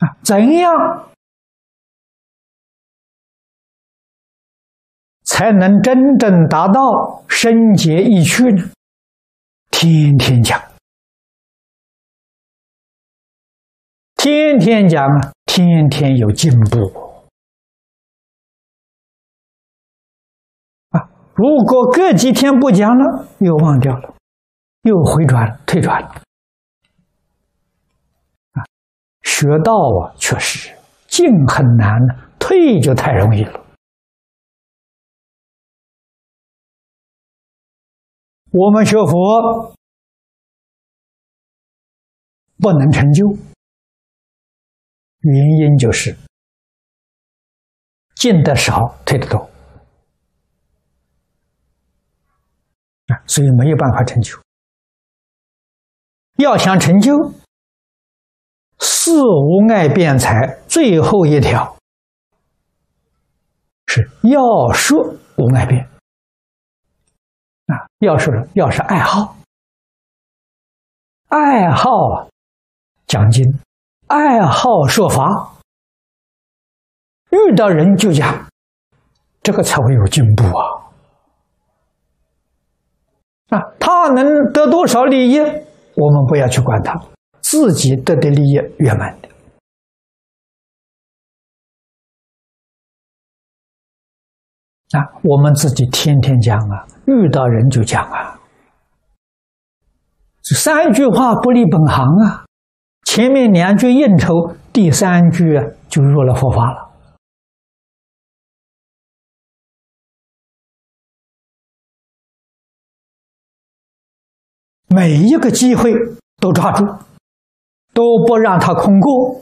啊，怎样才能真正达到深解意趣呢？天天讲，天天讲啊，天天有进步。如果隔几天不讲了，又忘掉了，又回转退转了。啊，学道啊，确实进很难，退就太容易了。我们学佛不能成就，原因就是进的少，退的多。所以没有办法成就。要想成就四无碍辩才，最后一条是要说无碍辩。啊，要说要是爱好，爱好讲经，爱好说法，遇到人就讲，这个才会有进步啊。啊，他能得多少利益，我们不要去管他，自己得的利益圆满的。啊，我们自己天天讲啊，遇到人就讲啊，这三句话不离本行啊，前面两句应酬，第三句就入了佛法了。每一个机会都抓住，都不让它空过，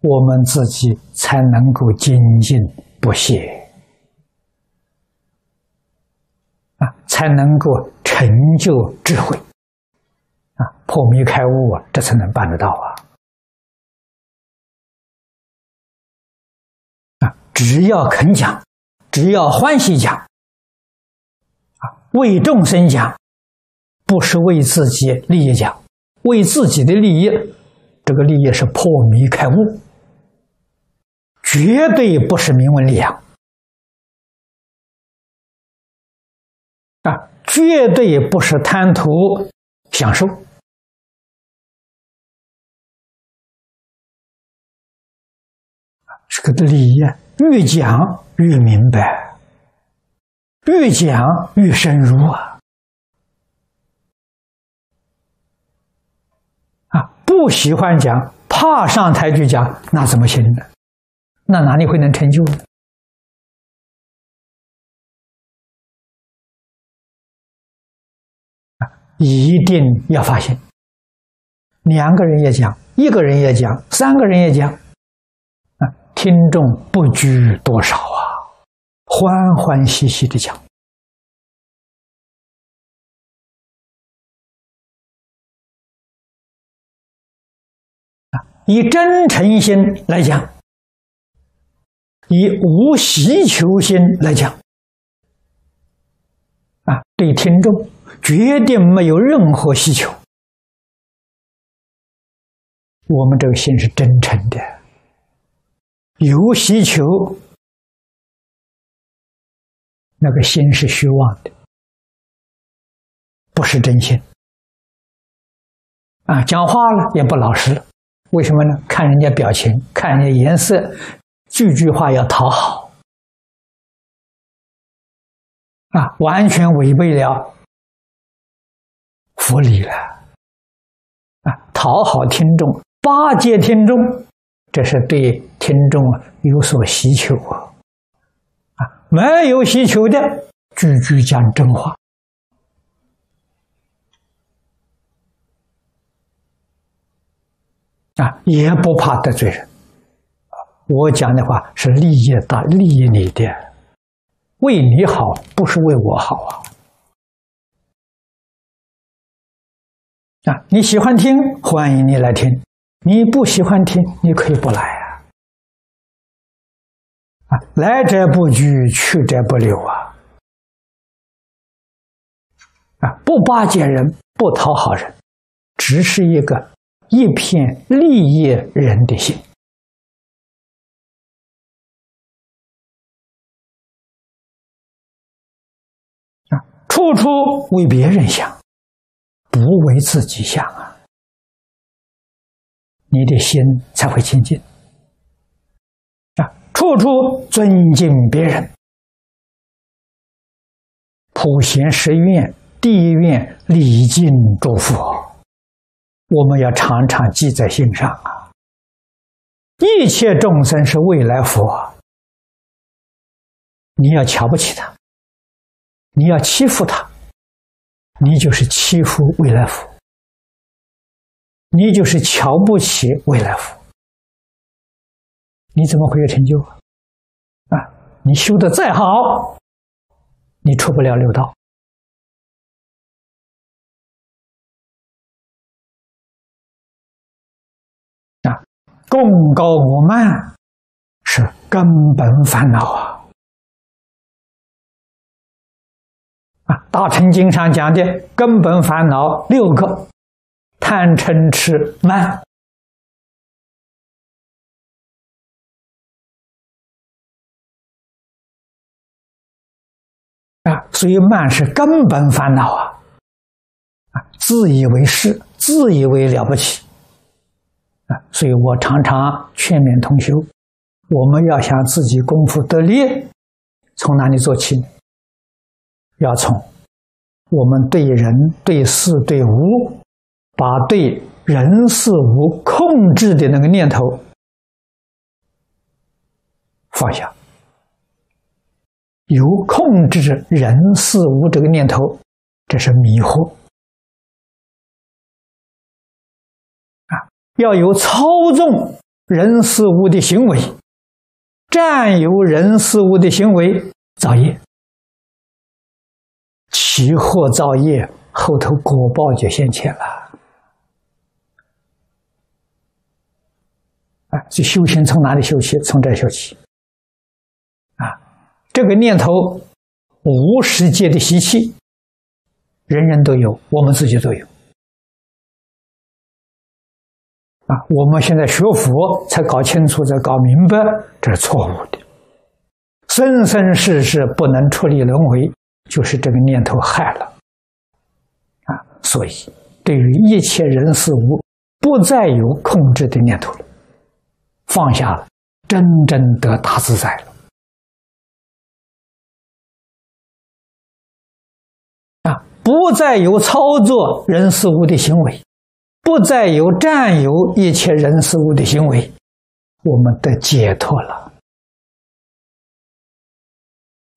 我们自己才能够精进不懈啊，才能够成就智慧啊，破迷开悟啊，这才能办得到啊！只要肯讲，只要欢喜讲，啊，为众生讲。不是为自己利益讲，为自己的利益，这个利益是破迷开悟，绝对不是名闻利养啊，绝对不是贪图享受。这个利益越讲越明白，越讲越深入啊。不喜欢讲，怕上台去讲，那怎么行呢？那哪里会能成就呢？一定要发现，两个人也讲，一个人也讲，三个人也讲，啊，听众不拘多少啊，欢欢喜喜的讲。以真诚心来讲，以无希求心来讲，啊，对听众绝对没有任何需求。我们这个心是真诚的，有需求，那个心是虚妄的，不是真心。啊，讲话了也不老实。为什么呢？看人家表情，看人家颜色，句句话要讨好，啊，完全违背了佛理了，啊，讨好听众，巴结听众，这是对听众有所需求啊，啊，没有需求的，句句讲真话。啊，也不怕得罪人。我讲的话是利益大，利益你的，为你好，不是为我好啊。啊，你喜欢听，欢迎你来听；你不喜欢听，你可以不来啊。啊，来者不拒，去者不留啊。啊，不巴结人，不讨好人，只是一个。一片利益人的心啊，处处为别人想，不为自己想啊，你的心才会清净啊，处处尊敬别人，普贤十愿、地愿、礼敬诸佛。我们要常常记在心上啊！一切众生是未来佛，你要瞧不起他，你要欺负他，你就是欺负未来佛，你就是瞧不起未来佛，你怎么会有成就啊？啊，你修的再好，你出不了六道。功高我慢是根本烦恼啊！啊，《大乘经》上讲的根本烦恼六个：贪嗔痴慢啊，所以慢是根本烦恼啊！啊，自以为是，自以为了不起。啊，所以我常常劝勉同修，我们要想自己功夫得力，从哪里做起？要从我们对人、对事、对物，把对人事物控制的那个念头放下。有控制人事物这个念头，这是迷惑。要有操纵人事物的行为，占有人事物的行为造业，起祸造业，后头果报就现前了。啊，这修行从哪里修起？从这修起。啊，这个念头无世界的习气，人人都有，我们自己都有。啊，我们现在学佛才搞清楚、才搞明白，这是错误的。生生世世不能出离轮回，就是这个念头害了。啊，所以对于一切人事物，不再有控制的念头了，放下了，真正得大自在了。啊，不再有操作人事物的行为。不再有占有一切人事物的行为，我们得解脱了。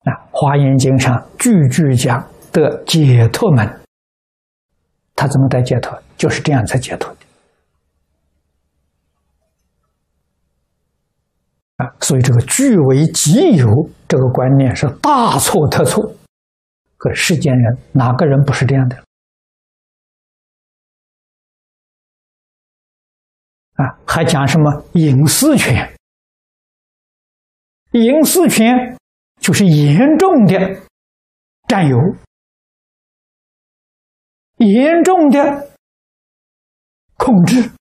啊，《华严经》上句句讲的解脱门，他怎么得解脱？就是这样才解脱的。啊，所以这个据为己有这个观念是大错特错。可世间人哪个人不是这样的？啊，还讲什么隐私权？隐私权就是严重的占有，严重的控制，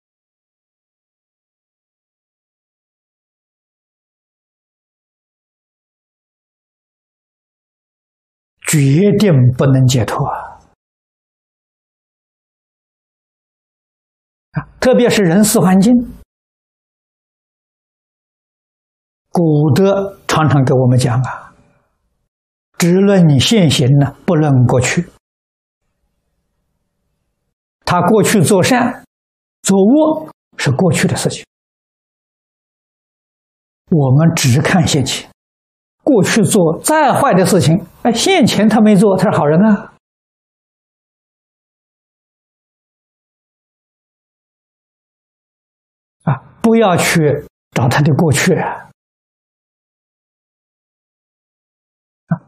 决定不能解脱啊。特别是人事环境，古德常常给我们讲啊，只论现行呢，不论过去。他过去做善、做恶是过去的事情，我们只看现前。过去做再坏的事情，哎，现前他没做，他是好人啊。不要去找他的过去！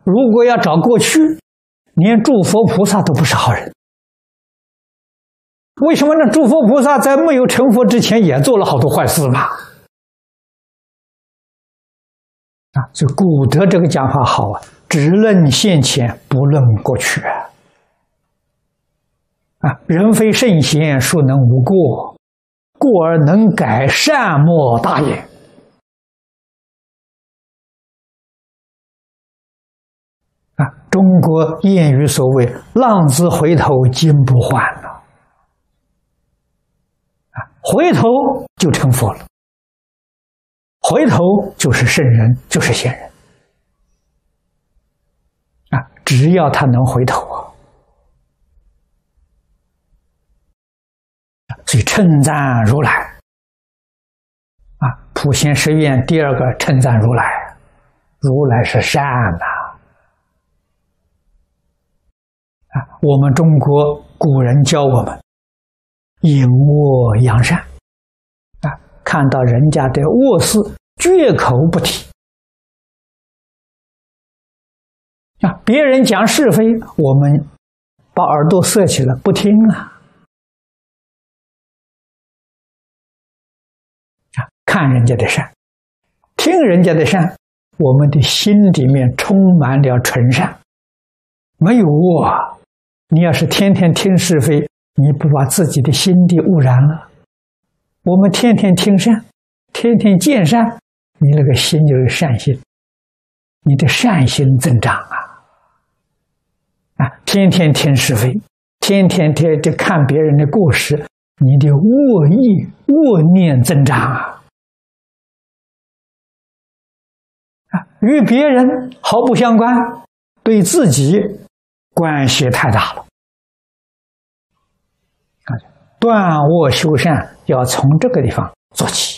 如果要找过去，连诸佛菩萨都不是好人。为什么呢？诸佛菩萨在没有成佛之前也做了好多坏事嘛！啊，所以古德这个讲法好啊，只论现前，不论过去！啊，人非圣贤，孰能无过？故而能改善莫大也。啊，中国谚语所谓“浪子回头金不换”了，啊，回头就成佛了，回头就是圣人，就是贤人，啊，只要他能回头啊。所以称赞如来啊，普贤十愿第二个称赞如来，如来是善呐啊！我们中国古人教我们隐恶扬善啊，看到人家的恶事绝口不提啊，别人讲是非，我们把耳朵塞起来不听啊。看人家的善，听人家的善，我们的心里面充满了纯善，没有恶。你要是天天听是非，你不把自己的心地污染了？我们天天听善，天天见善，你那个心就有善心，你的善心增长啊！啊，天天听是非，天天天天看别人的过失，你的恶意、恶念增长啊！与别人毫不相关，对自己关系太大了。断恶修善要从这个地方做起。